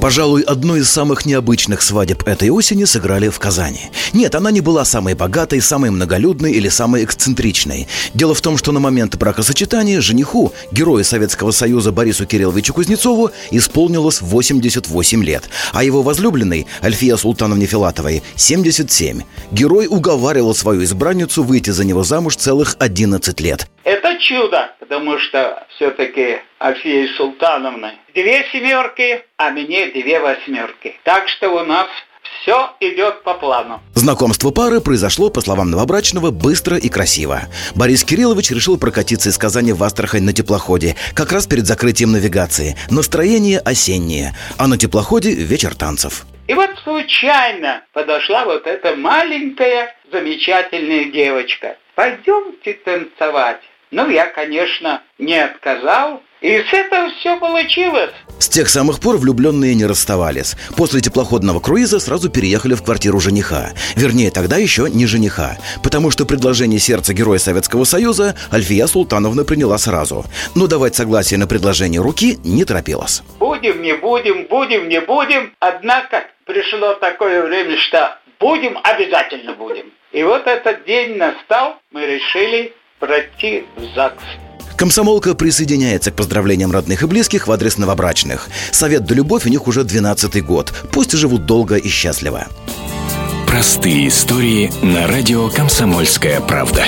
Пожалуй, одну из самых необычных свадеб этой осени сыграли в Казани. Нет, она не была самой богатой, самой многолюдной или самой эксцентричной. Дело в том, что на момент бракосочетания жениху, герою Советского Союза Борису Кирилловичу Кузнецову, исполнилось 88 лет, а его возлюбленной, Альфия Султановне Филатовой, 77. Герой уговаривал свою избранницу выйти за него замуж целых 11 лет. Это чудо, потому что все-таки Альфия Султановна две семерки, а мне две восьмерки. Так что у нас все идет по плану. Знакомство пары произошло, по словам новобрачного, быстро и красиво. Борис Кириллович решил прокатиться из Казани в Астрахань на теплоходе, как раз перед закрытием навигации. Настроение осеннее, а на теплоходе вечер танцев. И вот случайно подошла вот эта маленькая замечательная девочка. Пойдемте танцевать. Ну, я, конечно, не отказал, и с этого все получилось. С тех самых пор влюбленные не расставались. После теплоходного круиза сразу переехали в квартиру жениха. Вернее, тогда еще не жениха. Потому что предложение сердца Героя Советского Союза Альфия Султановна приняла сразу. Но давать согласие на предложение руки не торопилась. Будем, не будем, будем, не будем. Однако пришло такое время, что будем, обязательно будем. И вот этот день настал, мы решили пройти в ЗАГС. Комсомолка присоединяется к поздравлениям родных и близких в адрес новобрачных. Совет да любовь у них уже 12 год. Пусть живут долго и счастливо. Простые истории на радио «Комсомольская правда».